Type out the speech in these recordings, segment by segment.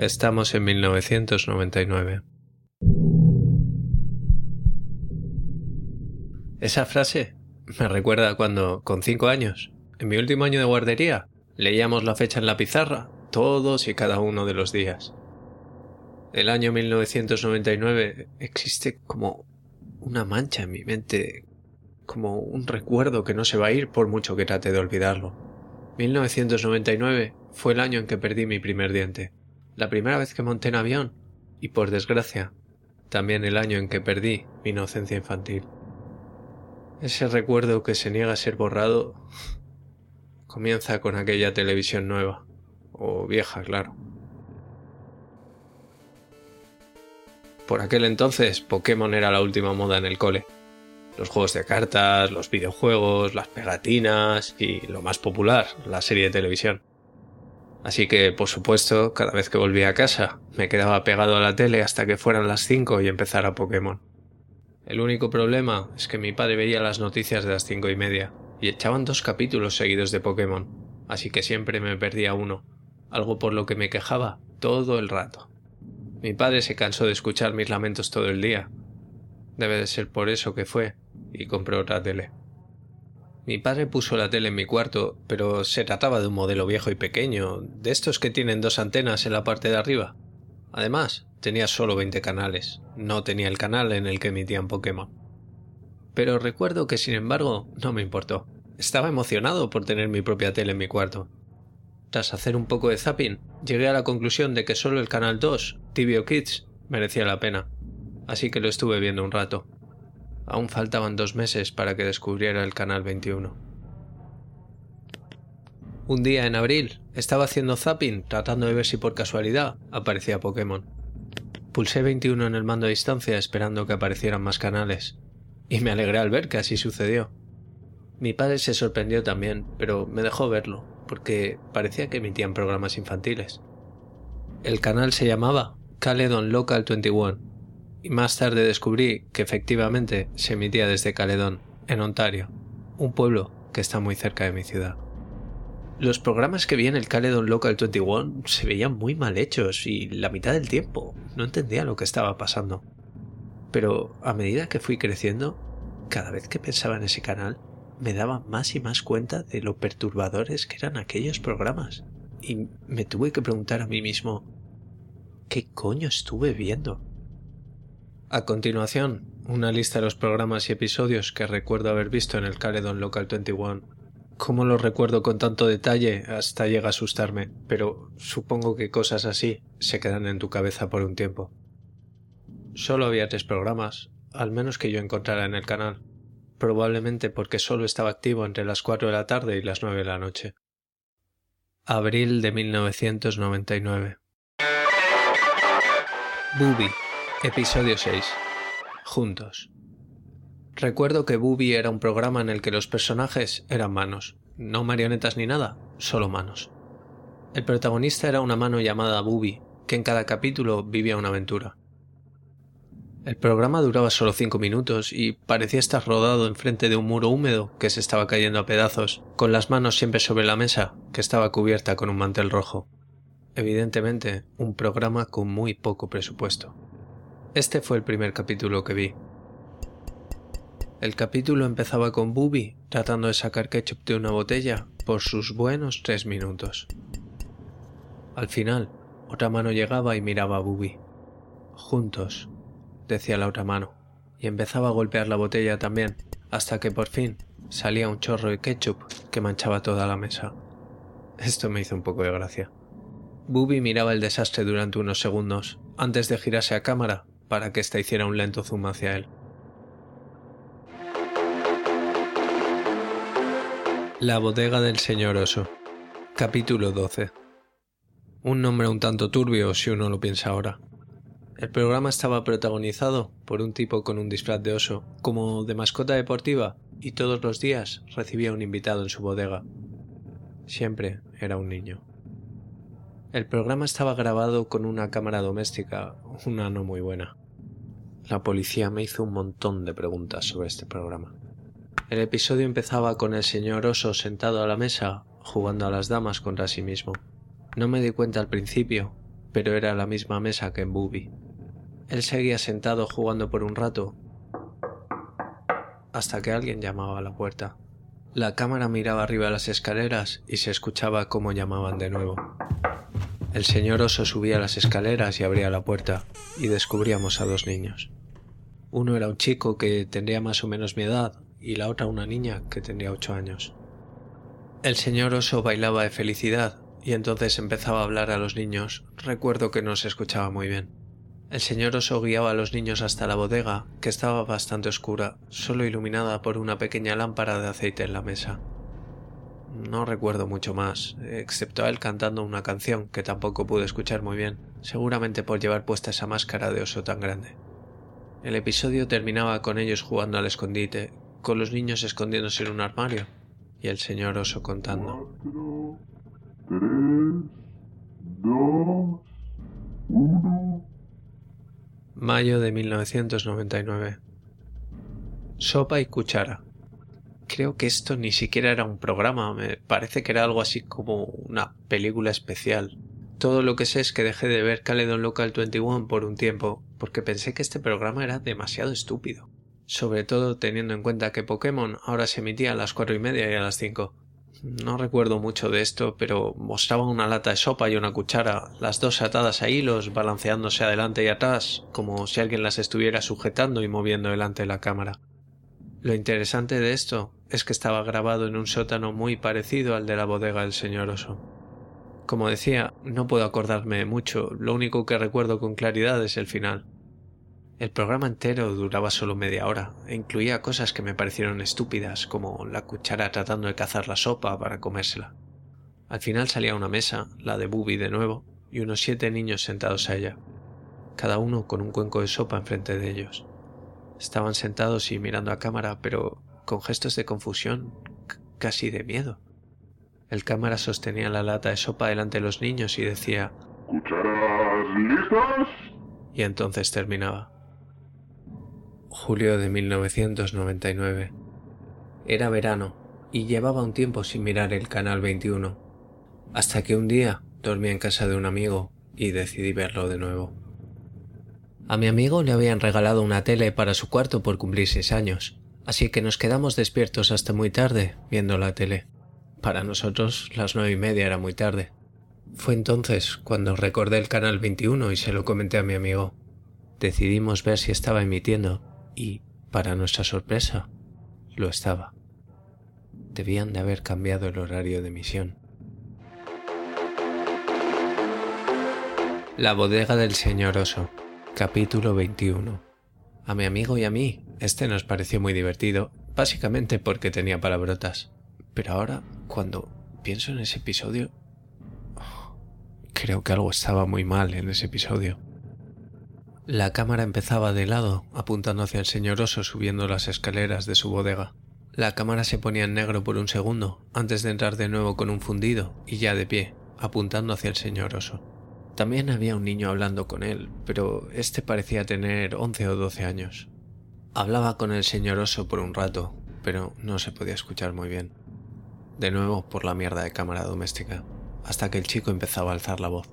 Estamos en 1999. Esa frase me recuerda cuando, con cinco años, en mi último año de guardería, leíamos la fecha en la pizarra todos y cada uno de los días. El año 1999 existe como una mancha en mi mente, como un recuerdo que no se va a ir por mucho que trate de olvidarlo. 1999 fue el año en que perdí mi primer diente la primera vez que monté en avión y, por desgracia, también el año en que perdí mi inocencia infantil. Ese recuerdo que se niega a ser borrado comienza con aquella televisión nueva, o vieja, claro. Por aquel entonces, Pokémon era la última moda en el cole. Los juegos de cartas, los videojuegos, las pegatinas y, lo más popular, la serie de televisión. Así que, por supuesto, cada vez que volvía a casa, me quedaba pegado a la tele hasta que fueran las 5 y empezara Pokémon. El único problema es que mi padre veía las noticias de las cinco y media y echaban dos capítulos seguidos de Pokémon, así que siempre me perdía uno, algo por lo que me quejaba todo el rato. Mi padre se cansó de escuchar mis lamentos todo el día. Debe de ser por eso que fue y compró otra tele. Mi padre puso la tele en mi cuarto, pero se trataba de un modelo viejo y pequeño, de estos que tienen dos antenas en la parte de arriba. Además, tenía solo 20 canales, no tenía el canal en el que emitían Pokémon. Pero recuerdo que, sin embargo, no me importó. Estaba emocionado por tener mi propia tele en mi cuarto. Tras hacer un poco de zapping, llegué a la conclusión de que solo el canal 2, Tibio Kids, merecía la pena. Así que lo estuve viendo un rato. Aún faltaban dos meses para que descubriera el Canal 21. Un día en abril estaba haciendo zapping tratando de ver si por casualidad aparecía Pokémon. Pulsé 21 en el mando a distancia esperando que aparecieran más canales, y me alegré al ver que así sucedió. Mi padre se sorprendió también, pero me dejó verlo, porque parecía que emitían programas infantiles. El canal se llamaba Caledon Local 21 y más tarde descubrí que efectivamente se emitía desde Caledón, en Ontario, un pueblo que está muy cerca de mi ciudad. Los programas que vi en el Caledon Local 21 se veían muy mal hechos y la mitad del tiempo no entendía lo que estaba pasando. Pero a medida que fui creciendo, cada vez que pensaba en ese canal, me daba más y más cuenta de lo perturbadores que eran aquellos programas. Y me tuve que preguntar a mí mismo, ¿qué coño estuve viendo? A continuación, una lista de los programas y episodios que recuerdo haber visto en el Caledon Local 21. Cómo los recuerdo con tanto detalle hasta llega a asustarme, pero supongo que cosas así se quedan en tu cabeza por un tiempo. Solo había tres programas, al menos que yo encontrara en el canal, probablemente porque solo estaba activo entre las cuatro de la tarde y las nueve de la noche. Abril de 1999. Booby Episodio 6. Juntos. Recuerdo que Booby era un programa en el que los personajes eran manos, no marionetas ni nada, solo manos. El protagonista era una mano llamada Booby, que en cada capítulo vivía una aventura. El programa duraba solo cinco minutos y parecía estar rodado enfrente de un muro húmedo que se estaba cayendo a pedazos, con las manos siempre sobre la mesa, que estaba cubierta con un mantel rojo. Evidentemente, un programa con muy poco presupuesto. Este fue el primer capítulo que vi. El capítulo empezaba con Booby tratando de sacar ketchup de una botella por sus buenos tres minutos. Al final, otra mano llegaba y miraba a Booby. Juntos, decía la otra mano, y empezaba a golpear la botella también, hasta que por fin salía un chorro de ketchup que manchaba toda la mesa. Esto me hizo un poco de gracia. Booby miraba el desastre durante unos segundos, antes de girarse a cámara para que ésta hiciera un lento zoom hacia él. La bodega del señor oso. Capítulo 12. Un nombre un tanto turbio si uno lo piensa ahora. El programa estaba protagonizado por un tipo con un disfraz de oso, como de mascota deportiva, y todos los días recibía un invitado en su bodega. Siempre era un niño. El programa estaba grabado con una cámara doméstica, una no muy buena. La policía me hizo un montón de preguntas sobre este programa. El episodio empezaba con el señor oso sentado a la mesa, jugando a las damas contra sí mismo. No me di cuenta al principio, pero era la misma mesa que en Booby. Él seguía sentado jugando por un rato, hasta que alguien llamaba a la puerta. La cámara miraba arriba las escaleras y se escuchaba cómo llamaban de nuevo. El señor oso subía las escaleras y abría la puerta, y descubríamos a dos niños. Uno era un chico que tendría más o menos mi edad, y la otra una niña que tendría ocho años. El señor oso bailaba de felicidad y entonces empezaba a hablar a los niños. Recuerdo que no se escuchaba muy bien. El señor oso guiaba a los niños hasta la bodega, que estaba bastante oscura, solo iluminada por una pequeña lámpara de aceite en la mesa. No recuerdo mucho más, excepto a él cantando una canción que tampoco pude escuchar muy bien, seguramente por llevar puesta esa máscara de oso tan grande. El episodio terminaba con ellos jugando al escondite, con los niños escondiéndose en un armario y el señor oso contando. Mayo de 1999. Sopa y cuchara. Creo que esto ni siquiera era un programa, me parece que era algo así como una película especial. Todo lo que sé es que dejé de ver Caledon Local 21 por un tiempo, porque pensé que este programa era demasiado estúpido sobre todo teniendo en cuenta que Pokémon ahora se emitía a las cuatro y media y a las cinco. No recuerdo mucho de esto, pero mostraba una lata de sopa y una cuchara, las dos atadas a hilos, balanceándose adelante y atrás, como si alguien las estuviera sujetando y moviendo delante de la cámara. Lo interesante de esto es que estaba grabado en un sótano muy parecido al de la bodega del señor oso. Como decía, no puedo acordarme mucho, lo único que recuerdo con claridad es el final. El programa entero duraba solo media hora e incluía cosas que me parecieron estúpidas, como la cuchara tratando de cazar la sopa para comérsela. Al final salía una mesa, la de Bubi de nuevo, y unos siete niños sentados a ella, cada uno con un cuenco de sopa enfrente de ellos. Estaban sentados y mirando a cámara, pero con gestos de confusión, casi de miedo. El cámara sostenía la lata de sopa delante de los niños y decía ¿Cucharas listas? Y entonces terminaba julio de 1999. Era verano y llevaba un tiempo sin mirar el canal 21, hasta que un día dormí en casa de un amigo y decidí verlo de nuevo. A mi amigo le habían regalado una tele para su cuarto por cumplir seis años, así que nos quedamos despiertos hasta muy tarde viendo la tele. Para nosotros las nueve y media era muy tarde. Fue entonces cuando recordé el canal 21 y se lo comenté a mi amigo. Decidimos ver si estaba emitiendo y, para nuestra sorpresa, lo estaba. Debían de haber cambiado el horario de emisión. La bodega del señor oso, capítulo 21. A mi amigo y a mí, este nos pareció muy divertido, básicamente porque tenía palabrotas. Pero ahora, cuando pienso en ese episodio, creo que algo estaba muy mal en ese episodio. La cámara empezaba de lado, apuntando hacia el señor oso subiendo las escaleras de su bodega. La cámara se ponía en negro por un segundo, antes de entrar de nuevo con un fundido, y ya de pie, apuntando hacia el señor oso. También había un niño hablando con él, pero este parecía tener once o doce años. Hablaba con el señor oso por un rato, pero no se podía escuchar muy bien. De nuevo por la mierda de cámara doméstica, hasta que el chico empezaba a alzar la voz.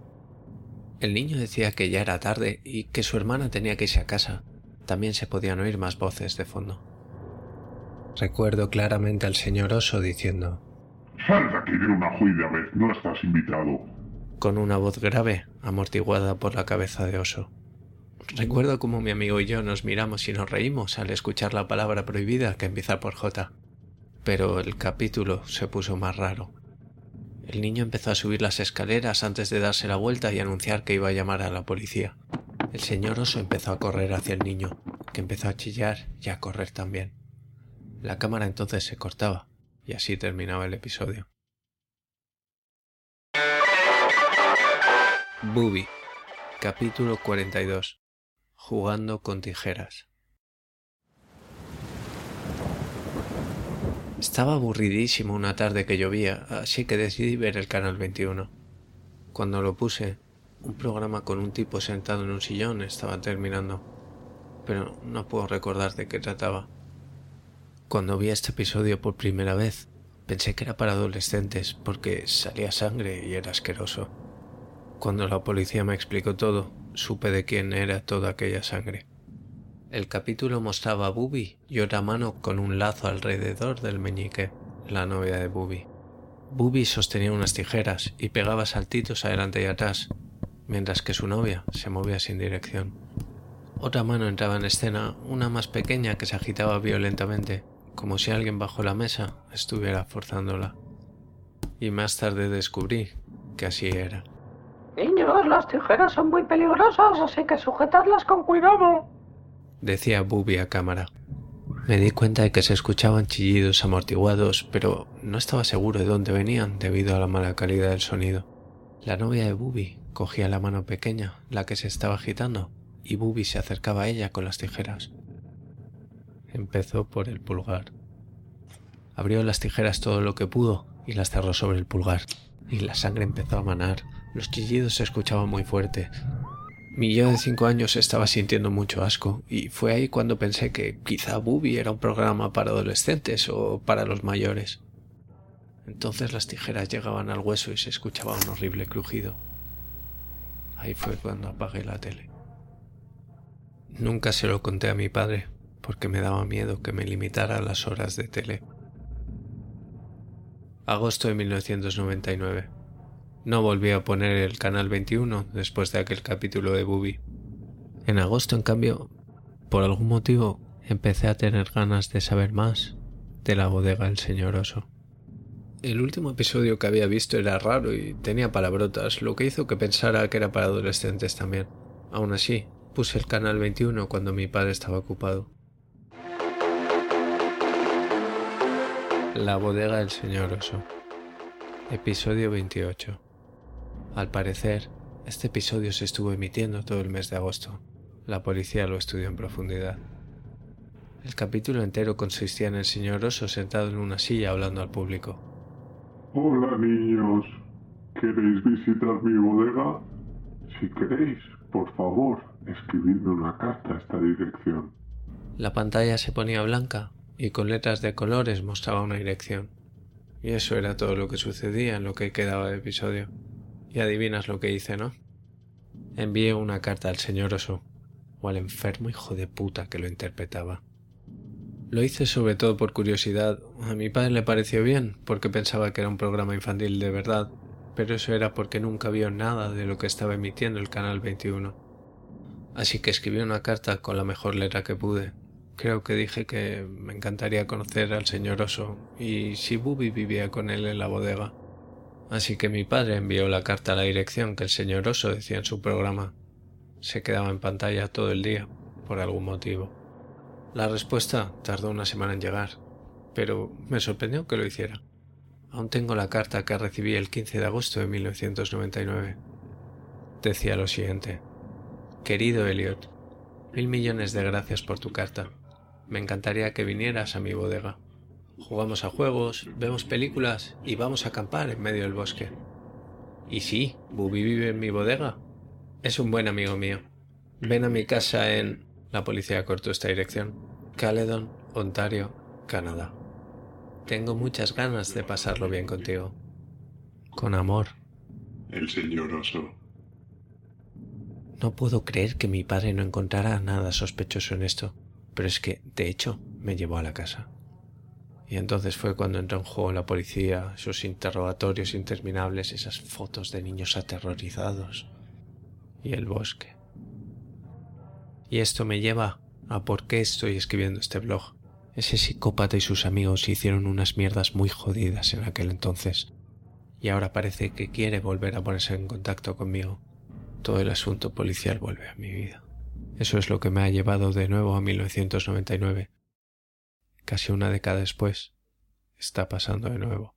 El niño decía que ya era tarde y que su hermana tenía que irse a casa. También se podían oír más voces de fondo. Recuerdo claramente al señor oso diciendo Sal de aquí de una juida vez, no estás invitado. Con una voz grave, amortiguada por la cabeza de oso. Recuerdo cómo mi amigo y yo nos miramos y nos reímos al escuchar la palabra prohibida que empieza por J. Pero el capítulo se puso más raro. El niño empezó a subir las escaleras antes de darse la vuelta y anunciar que iba a llamar a la policía. El señor oso empezó a correr hacia el niño, que empezó a chillar y a correr también. La cámara entonces se cortaba. y así terminaba el episodio. Booby, capítulo 42. Jugando con tijeras. Estaba aburridísimo una tarde que llovía, así que decidí ver el canal 21. Cuando lo puse, un programa con un tipo sentado en un sillón estaba terminando, pero no puedo recordar de qué trataba. Cuando vi este episodio por primera vez, pensé que era para adolescentes porque salía sangre y era asqueroso. Cuando la policía me explicó todo, supe de quién era toda aquella sangre. El capítulo mostraba a Bubi y otra mano con un lazo alrededor del meñique, la novia de Bubi. Bubi sostenía unas tijeras y pegaba saltitos adelante y atrás, mientras que su novia se movía sin dirección. Otra mano entraba en escena, una más pequeña que se agitaba violentamente, como si alguien bajo la mesa estuviera forzándola. Y más tarde descubrí que así era. Niños, las tijeras son muy peligrosas, así que sujetadlas con cuidado. Decía Bubi a cámara. Me di cuenta de que se escuchaban chillidos amortiguados, pero no estaba seguro de dónde venían debido a la mala calidad del sonido. La novia de Bubi cogía la mano pequeña, la que se estaba agitando, y Bubi se acercaba a ella con las tijeras. Empezó por el pulgar. Abrió las tijeras todo lo que pudo y las cerró sobre el pulgar. Y la sangre empezó a manar. Los chillidos se escuchaban muy fuerte. Mi yo de cinco años estaba sintiendo mucho asco, y fue ahí cuando pensé que quizá Bubi era un programa para adolescentes o para los mayores. Entonces las tijeras llegaban al hueso y se escuchaba un horrible crujido. Ahí fue cuando apagué la tele. Nunca se lo conté a mi padre, porque me daba miedo que me limitara las horas de tele. Agosto de 1999. No volví a poner el canal 21 después de aquel capítulo de Bubi. En agosto, en cambio, por algún motivo, empecé a tener ganas de saber más de la bodega del señor oso. El último episodio que había visto era raro y tenía palabrotas, lo que hizo que pensara que era para adolescentes también. Aún así, puse el canal 21 cuando mi padre estaba ocupado. La bodega del señor oso. Episodio 28. Al parecer, este episodio se estuvo emitiendo todo el mes de agosto. La policía lo estudió en profundidad. El capítulo entero consistía en el señor oso sentado en una silla hablando al público. Hola niños, ¿queréis visitar mi bodega? Si queréis, por favor, escribidme una carta a esta dirección. La pantalla se ponía blanca y con letras de colores mostraba una dirección. Y eso era todo lo que sucedía en lo que quedaba de episodio. Y adivinas lo que hice, ¿no? Envié una carta al señor oso, o al enfermo hijo de puta que lo interpretaba. Lo hice sobre todo por curiosidad. A mi padre le pareció bien, porque pensaba que era un programa infantil de verdad, pero eso era porque nunca vio nada de lo que estaba emitiendo el Canal 21. Así que escribí una carta con la mejor letra que pude, Creo que dije que me encantaría conocer al señor oso y si Bubi vivía con él en la bodega. Así que mi padre envió la carta a la dirección que el señor oso decía en su programa. Se quedaba en pantalla todo el día, por algún motivo. La respuesta tardó una semana en llegar, pero me sorprendió que lo hiciera. Aún tengo la carta que recibí el 15 de agosto de 1999. Decía lo siguiente. Querido Elliot, mil millones de gracias por tu carta. Me encantaría que vinieras a mi bodega. Jugamos a juegos, vemos películas y vamos a acampar en medio del bosque. Y sí, Bubi vive en mi bodega. Es un buen amigo mío. Ven a mi casa en... La policía cortó esta dirección. Caledon, Ontario, Canadá. Tengo muchas ganas de pasarlo bien contigo. Con amor. El señor oso. No puedo creer que mi padre no encontrara nada sospechoso en esto. Pero es que, de hecho, me llevó a la casa. Y entonces fue cuando entró en juego la policía, sus interrogatorios interminables, esas fotos de niños aterrorizados y el bosque. Y esto me lleva a por qué estoy escribiendo este blog. Ese psicópata y sus amigos hicieron unas mierdas muy jodidas en aquel entonces. Y ahora parece que quiere volver a ponerse en contacto conmigo. Todo el asunto policial vuelve a mi vida. Eso es lo que me ha llevado de nuevo a 1999. Casi una década después, está pasando de nuevo.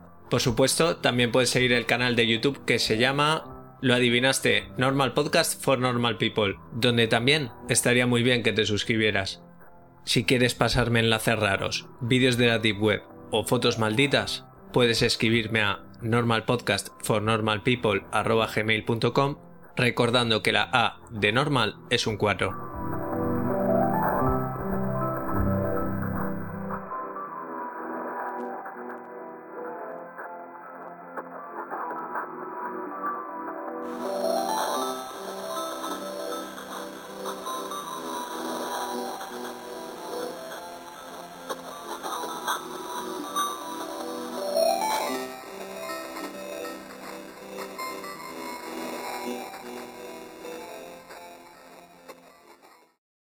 Por supuesto, también puedes seguir el canal de YouTube que se llama, lo adivinaste, Normal Podcast for Normal People, donde también estaría muy bien que te suscribieras. Si quieres pasarme enlaces raros, vídeos de la Deep Web o fotos malditas, puedes escribirme a normalpodcastfornormalpeople.com recordando que la A de normal es un 4.